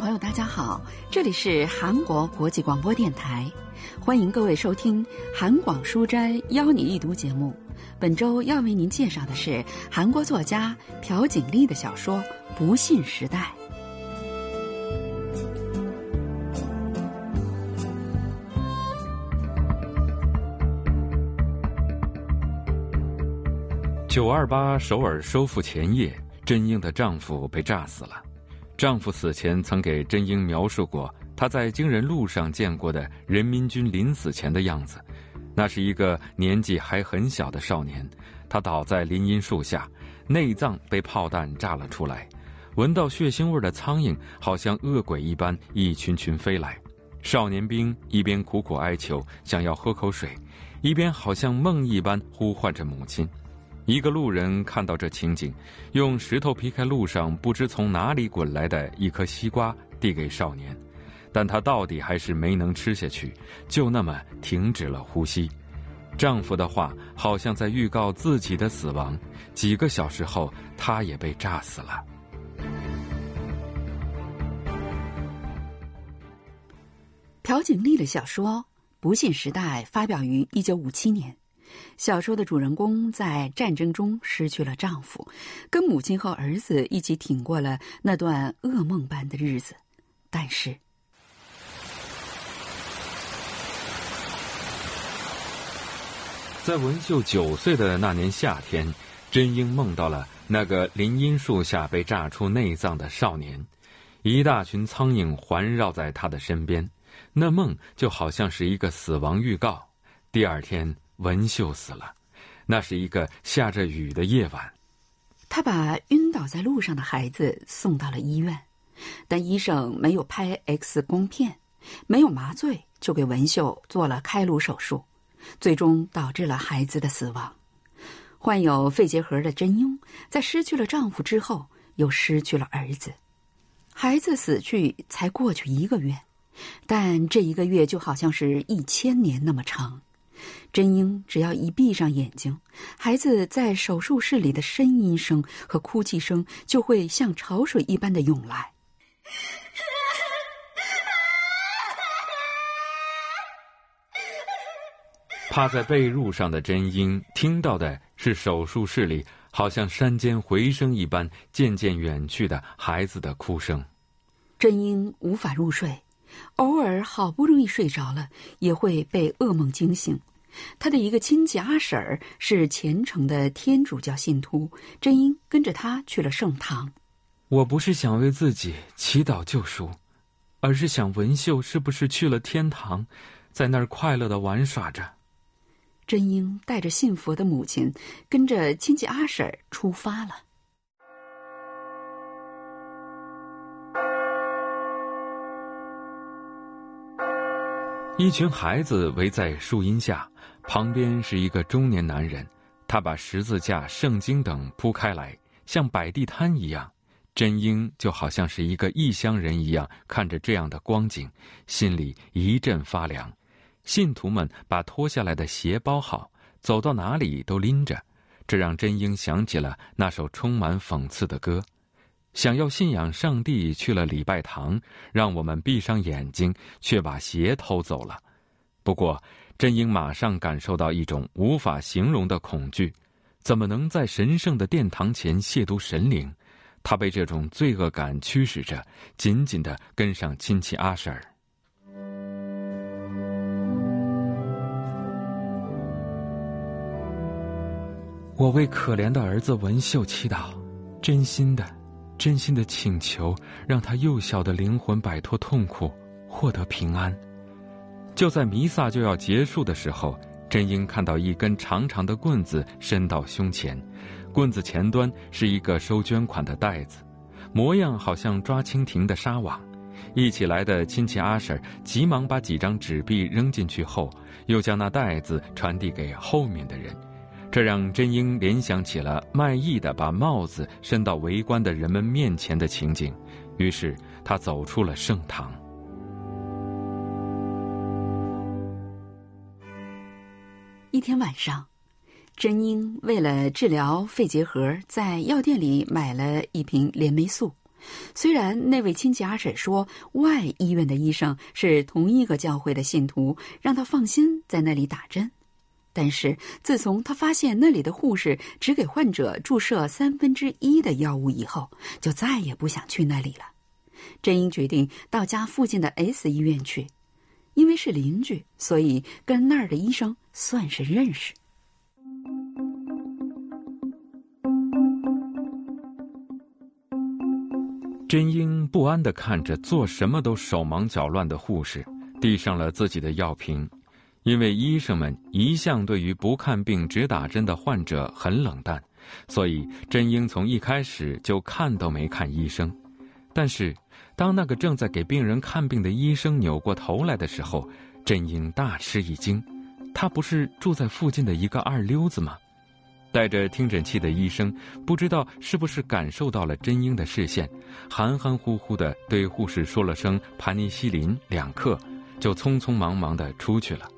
朋友，大家好，这里是韩国国际广播电台，欢迎各位收听《韩广书斋邀你一读》节目。本周要为您介绍的是韩国作家朴槿利的小说《不信时代》。九二八首尔收复前夜，真英的丈夫被炸死了。丈夫死前曾给真英描述过他在惊人路上见过的人民军临死前的样子，那是一个年纪还很小的少年，他倒在林荫树下，内脏被炮弹炸了出来，闻到血腥味的苍蝇好像恶鬼一般一群群飞来，少年兵一边苦苦哀求想要喝口水，一边好像梦一般呼唤着母亲。一个路人看到这情景，用石头劈开路上不知从哪里滚来的一颗西瓜，递给少年，但他到底还是没能吃下去，就那么停止了呼吸。丈夫的话好像在预告自己的死亡。几个小时后，他也被炸死了。朴槿丽的小说《不信时代》发表于一九五七年。小说的主人公在战争中失去了丈夫，跟母亲和儿子一起挺过了那段噩梦般的日子。但是，在文秀九岁的那年夏天，真英梦到了那个林荫树下被炸出内脏的少年，一大群苍蝇环绕在他的身边，那梦就好像是一个死亡预告。第二天。文秀死了，那是一个下着雨的夜晚。他把晕倒在路上的孩子送到了医院，但医生没有拍 X 光片，没有麻醉，就给文秀做了开颅手术，最终导致了孩子的死亡。患有肺结核的真英，在失去了丈夫之后，又失去了儿子。孩子死去才过去一个月，但这一个月就好像是一千年那么长。真英只要一闭上眼睛，孩子在手术室里的呻吟声和哭泣声就会像潮水一般的涌来。趴在被褥上的真英听到的是手术室里好像山间回声一般渐渐远去的孩子的哭声。真英无法入睡，偶尔好不容易睡着了，也会被噩梦惊醒。他的一个亲戚阿婶儿是虔诚的天主教信徒，真英跟着他去了圣堂。我不是想为自己祈祷救赎，而是想文秀是不是去了天堂，在那儿快乐的玩耍着。真英带着信佛的母亲，跟着亲戚阿婶儿出发了。一群孩子围在树荫下。旁边是一个中年男人，他把十字架、圣经等铺开来，像摆地摊一样。真英就好像是一个异乡人一样，看着这样的光景，心里一阵发凉。信徒们把脱下来的鞋包好，走到哪里都拎着，这让真英想起了那首充满讽刺的歌：“想要信仰上帝，去了礼拜堂，让我们闭上眼睛，却把鞋偷走了。”不过。真英马上感受到一种无法形容的恐惧，怎么能在神圣的殿堂前亵渎神灵？他被这种罪恶感驱使着，紧紧的跟上亲戚阿婶儿。我为可怜的儿子文秀祈祷，真心的、真心的请求，让他幼小的灵魂摆脱痛苦，获得平安。就在弥撒就要结束的时候，真英看到一根长长的棍子伸到胸前，棍子前端是一个收捐款的袋子，模样好像抓蜻蜓的纱网。一起来的亲戚阿婶急忙把几张纸币扔进去后，又将那袋子传递给后面的人，这让真英联想起了卖艺的把帽子伸到围观的人们面前的情景，于是他走出了圣堂。一天晚上，真英为了治疗肺结核，在药店里买了一瓶链霉素，虽然那位亲戚阿婶说外医院的医生是同一个教会的信徒，让他放心在那里打针，但是自从他发现那里的护士只给患者注射三分之一的药物以后，就再也不想去那里了。真英决定到家附近的 S 医院去，因为是邻居，所以跟那儿的医生算是认识。真英不安地看着做什么都手忙脚乱的护士，递上了自己的药瓶。因为医生们一向对于不看病只打针的患者很冷淡，所以真英从一开始就看都没看医生。但是，当那个正在给病人看病的医生扭过头来的时候，真英大吃一惊。他不是住在附近的一个二溜子吗？带着听诊器的医生不知道是不是感受到了真英的视线，含含糊糊的对护士说了声“盘尼西林两克”，就匆匆忙忙的出去了。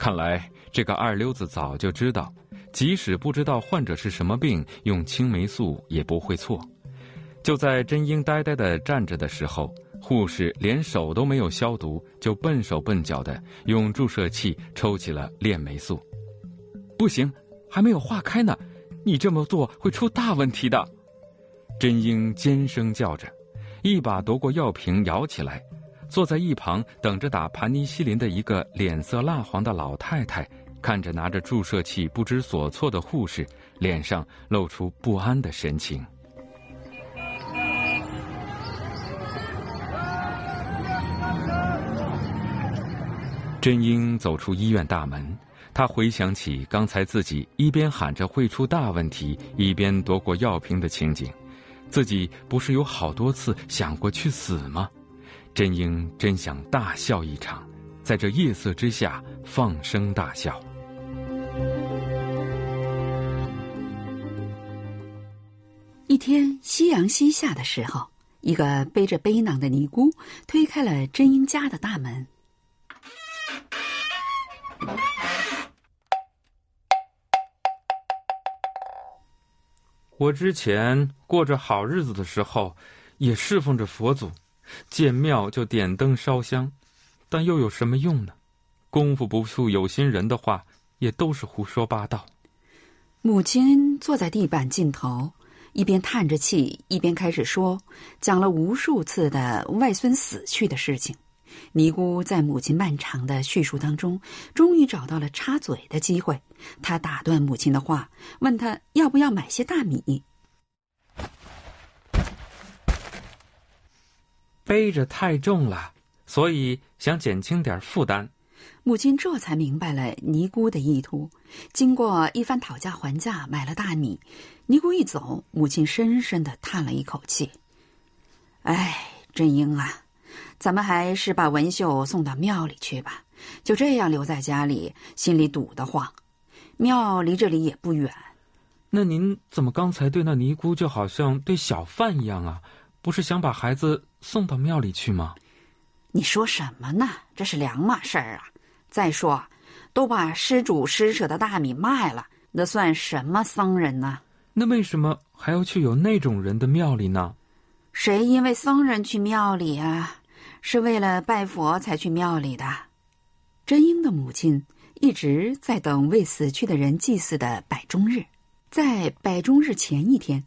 看来这个二流子早就知道，即使不知道患者是什么病，用青霉素也不会错。就在真英呆呆的站着的时候，护士连手都没有消毒，就笨手笨脚的用注射器抽起了链霉素。不行。还没有化开呢，你这么做会出大问题的。真英尖声叫着，一把夺过药瓶，摇起来。坐在一旁等着打盘尼西林的一个脸色蜡黄的老太太，看着拿着注射器不知所措的护士，脸上露出不安的神情。真英走出医院大门。他回想起刚才自己一边喊着会出大问题，一边夺过药瓶的情景，自己不是有好多次想过去死吗？真英真想大笑一场，在这夜色之下放声大笑。一天夕阳西下的时候，一个背着背囊的尼姑推开了真英家的大门。我之前过着好日子的时候，也侍奉着佛祖，见庙就点灯烧香，但又有什么用呢？功夫不负有心人的话，也都是胡说八道。母亲坐在地板尽头，一边叹着气，一边开始说，讲了无数次的外孙死去的事情。尼姑在母亲漫长的叙述当中，终于找到了插嘴的机会。她打断母亲的话，问他要不要买些大米。背着太重了，所以想减轻点负担。母亲这才明白了尼姑的意图。经过一番讨价还价，买了大米。尼姑一走，母亲深深的叹了一口气：“哎，真英啊！”咱们还是把文秀送到庙里去吧。就这样留在家里，心里堵得慌。庙离这里也不远。那您怎么刚才对那尼姑就好像对小贩一样啊？不是想把孩子送到庙里去吗？你说什么呢？这是两码事儿啊！再说，都把施主施舍的大米卖了，那算什么僧人呢？那为什么还要去有那种人的庙里呢？谁因为僧人去庙里啊？是为了拜佛才去庙里的。真英的母亲一直在等为死去的人祭祀的百中日，在百中日前一天，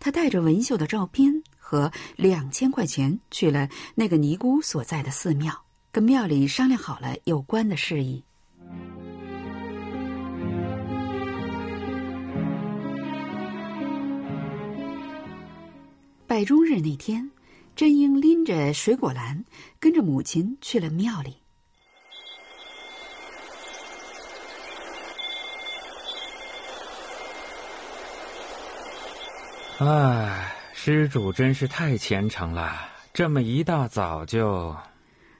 他带着文秀的照片和两千块钱去了那个尼姑所在的寺庙，跟庙里商量好了有关的事宜。拜中日那天。真英拎着水果篮，跟着母亲去了庙里。唉，施主真是太虔诚了，这么一大早就……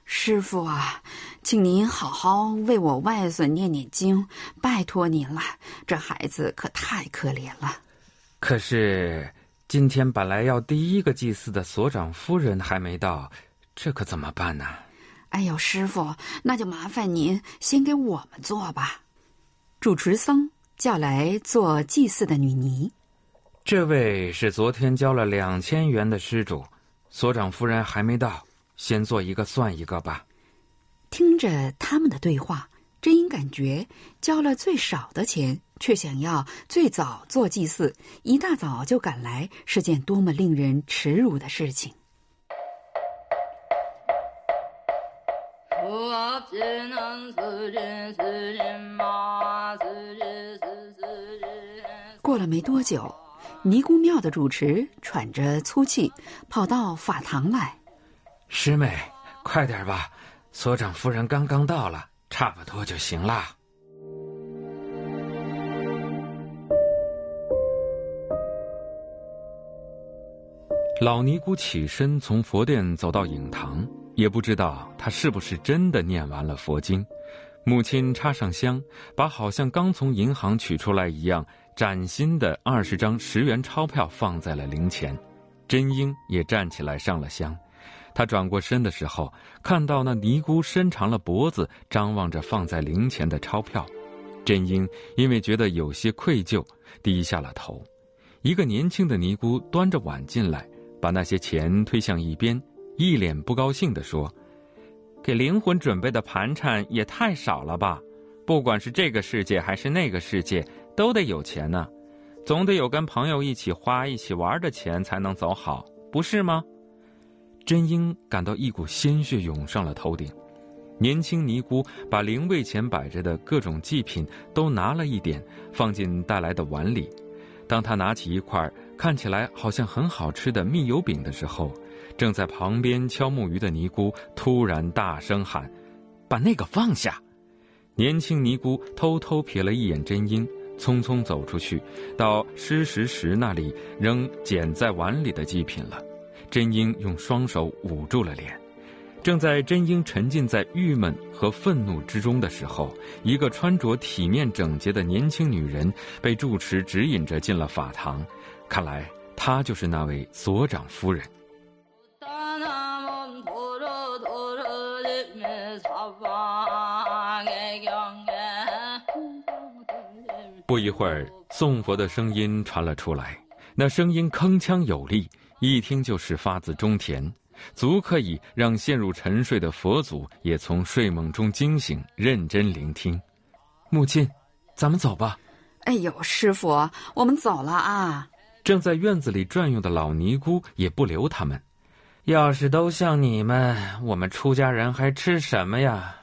师傅啊，请您好好为我外孙念念经，拜托您了。这孩子可太可怜了。可是。今天本来要第一个祭祀的所长夫人还没到，这可怎么办呢？哎呦，师傅，那就麻烦您先给我们做吧。主持僧叫来做祭祀的女尼。这位是昨天交了两千元的施主，所长夫人还没到，先做一个算一个吧。听着他们的对话，真英感觉交了最少的钱，却想要最早做祭祀，一大早就赶来，是件多么令人耻辱的事情。过了没多久，尼姑庙的主持喘着粗气，跑到法堂来。师妹，快点吧，所长夫人刚刚到了，差不多就行了。老尼姑起身从佛殿走到影堂。也不知道她是不是真的念完了佛经。母亲插上香，把好像刚从银行取出来一样崭新的二十张十元钞票放在了灵前。真英也站起来上了香。他转过身的时候，看到那尼姑伸长了脖子，张望着放在灵前的钞票。真英因为觉得有些愧疚，低下了头。一个年轻的尼姑端着碗进来，把那些钱推向一边。一脸不高兴地说：“给灵魂准备的盘缠也太少了吧！不管是这个世界还是那个世界，都得有钱呢，总得有跟朋友一起花、一起玩的钱才能走好，不是吗？”真英感到一股鲜血涌上了头顶。年轻尼姑把灵位前摆着的各种祭品都拿了一点，放进带来的碗里。当他拿起一块看起来好像很好吃的蜜油饼的时候，正在旁边敲木鱼的尼姑突然大声喊：“把那个放下！”年轻尼姑偷偷瞥了一眼真英，匆匆走出去，到施食石那里扔捡在碗里的祭品了。真英用双手捂住了脸。正在真英沉浸在郁闷和愤怒之中的时候，一个穿着体面整洁的年轻女人被住持指引着进了法堂。看来她就是那位所长夫人。不一会儿，诵佛的声音传了出来，那声音铿锵有力，一听就是发自中田，足可以让陷入沉睡的佛祖也从睡梦中惊醒，认真聆听。母亲，咱们走吧。哎呦，师傅，我们走了啊！正在院子里转悠的老尼姑也不留他们。要是都像你们，我们出家人还吃什么呀？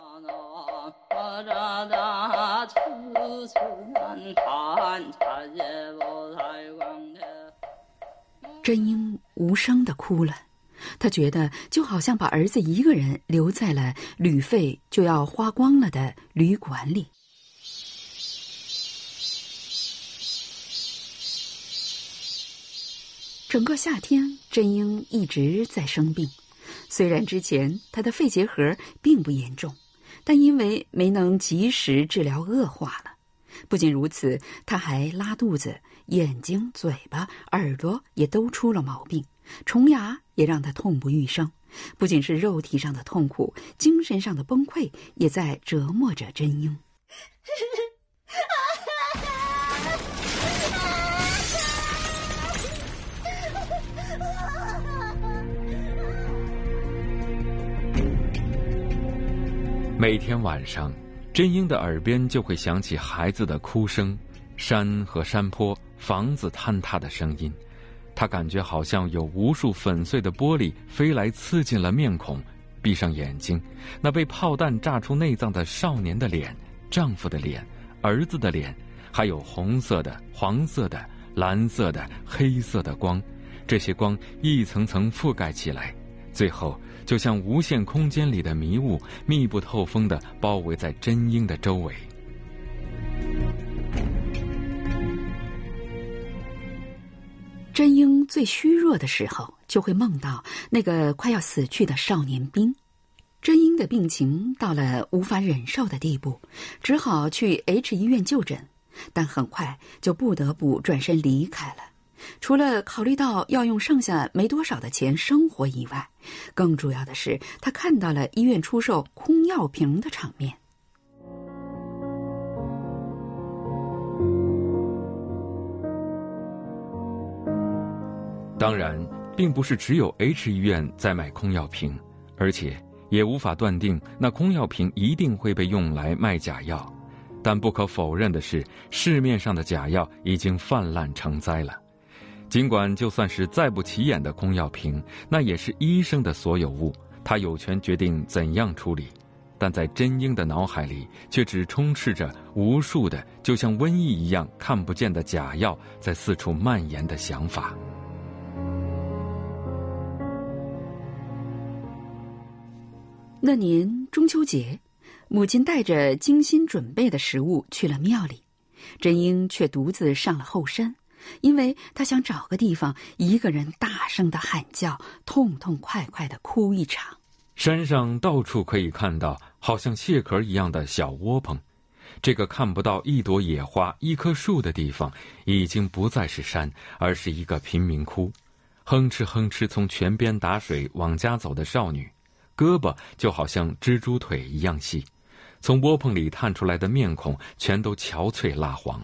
真英无声的哭了，他觉得就好像把儿子一个人留在了旅费就要花光了的旅馆里。整个夏天，真英一直在生病。虽然之前他的肺结核并不严重，但因为没能及时治疗，恶化了。不仅如此，他还拉肚子，眼睛、嘴巴、耳朵也都出了毛病，虫牙也让他痛不欲生。不仅是肉体上的痛苦，精神上的崩溃也在折磨着真英。每天晚上。真英的耳边就会响起孩子的哭声，山和山坡、房子坍塌的声音，他感觉好像有无数粉碎的玻璃飞来刺进了面孔。闭上眼睛，那被炮弹炸出内脏的少年的脸、丈夫的脸、儿子的脸，还有红色的、黄色的、蓝色的、黑色的光，这些光一层层覆盖起来，最后。就像无限空间里的迷雾，密不透风的包围在真英的周围。最虚弱的时候，就会梦到那个快要死去的少年兵。真英的病情到了无法忍受的地步，只好去 H 医院就诊，但很快就不得不转身离开了。除了考虑到要用剩下没多少的钱生活以外，更主要的是他看到了医院出售空药瓶的场面。当然，并不是只有 H 医院在卖空药瓶，而且也无法断定那空药瓶一定会被用来卖假药。但不可否认的是，市面上的假药已经泛滥成灾了。尽管就算是再不起眼的空药瓶，那也是医生的所有物，他有权决定怎样处理。但在真英的脑海里，却只充斥着无数的就像瘟疫一样看不见的假药在四处蔓延的想法。那年中秋节，母亲带着精心准备的食物去了庙里，真英却独自上了后山。因为她想找个地方，一个人大声的喊叫，痛痛快快的哭一场。山上到处可以看到，好像蟹壳一样的小窝棚。这个看不到一朵野花、一棵树的地方，已经不再是山，而是一个贫民窟。哼哧哼哧从泉边打水往家走的少女，胳膊就好像蜘蛛腿一样细，从窝棚里探出来的面孔全都憔悴蜡黄。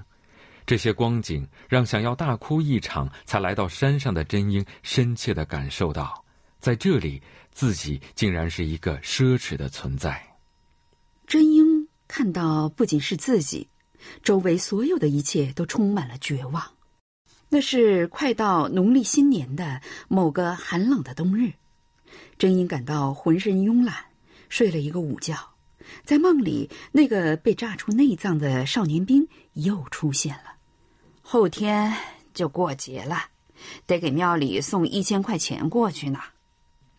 这些光景让想要大哭一场才来到山上的真英深切的感受到，在这里自己竟然是一个奢侈的存在。真英看到不仅是自己，周围所有的一切都充满了绝望。那是快到农历新年的某个寒冷的冬日，真英感到浑身慵懒，睡了一个午觉，在梦里，那个被炸出内脏的少年兵又出现了。后天就过节了，得给庙里送一千块钱过去呢。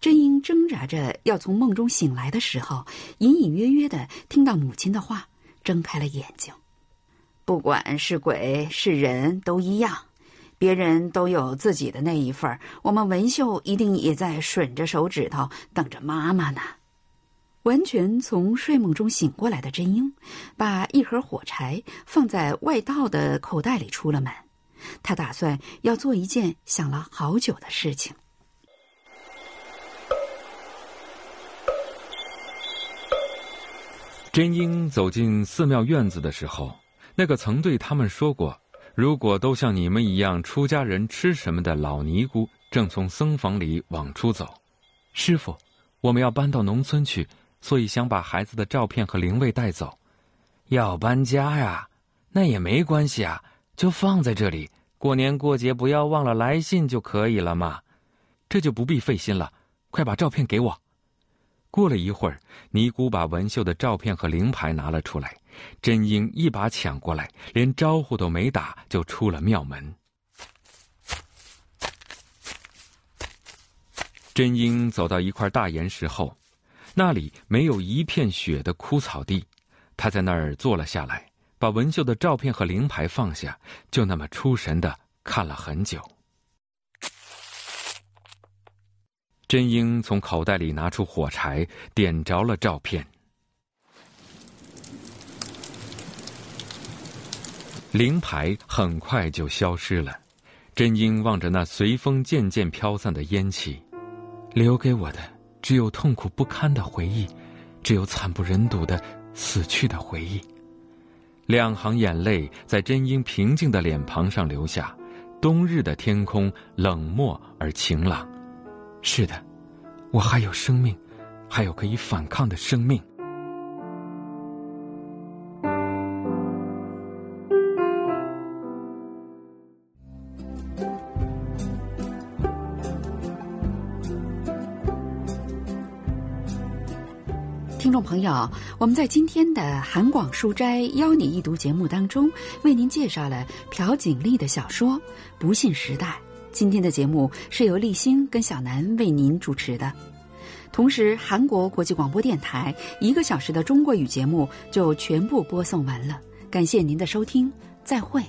真英挣扎着要从梦中醒来的时候，隐隐约约的听到母亲的话，睁开了眼睛。不管是鬼是人都一样，别人都有自己的那一份我们文秀一定也在吮着手指头等着妈妈呢。完全从睡梦中醒过来的真英，把一盒火柴放在外道的口袋里，出了门。他打算要做一件想了好久的事情。真英走进寺庙院子的时候，那个曾对他们说过“如果都像你们一样，出家人吃什么”的老尼姑，正从僧房里往出走。师傅，我们要搬到农村去。所以想把孩子的照片和灵位带走，要搬家呀？那也没关系啊，就放在这里。过年过节不要忘了来信就可以了嘛。这就不必费心了，快把照片给我。过了一会儿，尼姑把文秀的照片和灵牌拿了出来，真英一把抢过来，连招呼都没打就出了庙门。真英走到一块大岩石后。那里没有一片雪的枯草地，他在那儿坐了下来，把文秀的照片和灵牌放下，就那么出神的看了很久。真英从口袋里拿出火柴，点着了照片，灵牌很快就消失了。真英望着那随风渐渐飘散的烟气，留给我的。只有痛苦不堪的回忆，只有惨不忍睹的死去的回忆。两行眼泪在真英平静的脸庞上流下。冬日的天空冷漠而晴朗。是的，我还有生命，还有可以反抗的生命。听众朋友，我们在今天的韩广书斋邀你一读节目当中，为您介绍了朴槿丽的小说《不信时代》。今天的节目是由立新跟小南为您主持的，同时韩国国际广播电台一个小时的中国语节目就全部播送完了。感谢您的收听，再会。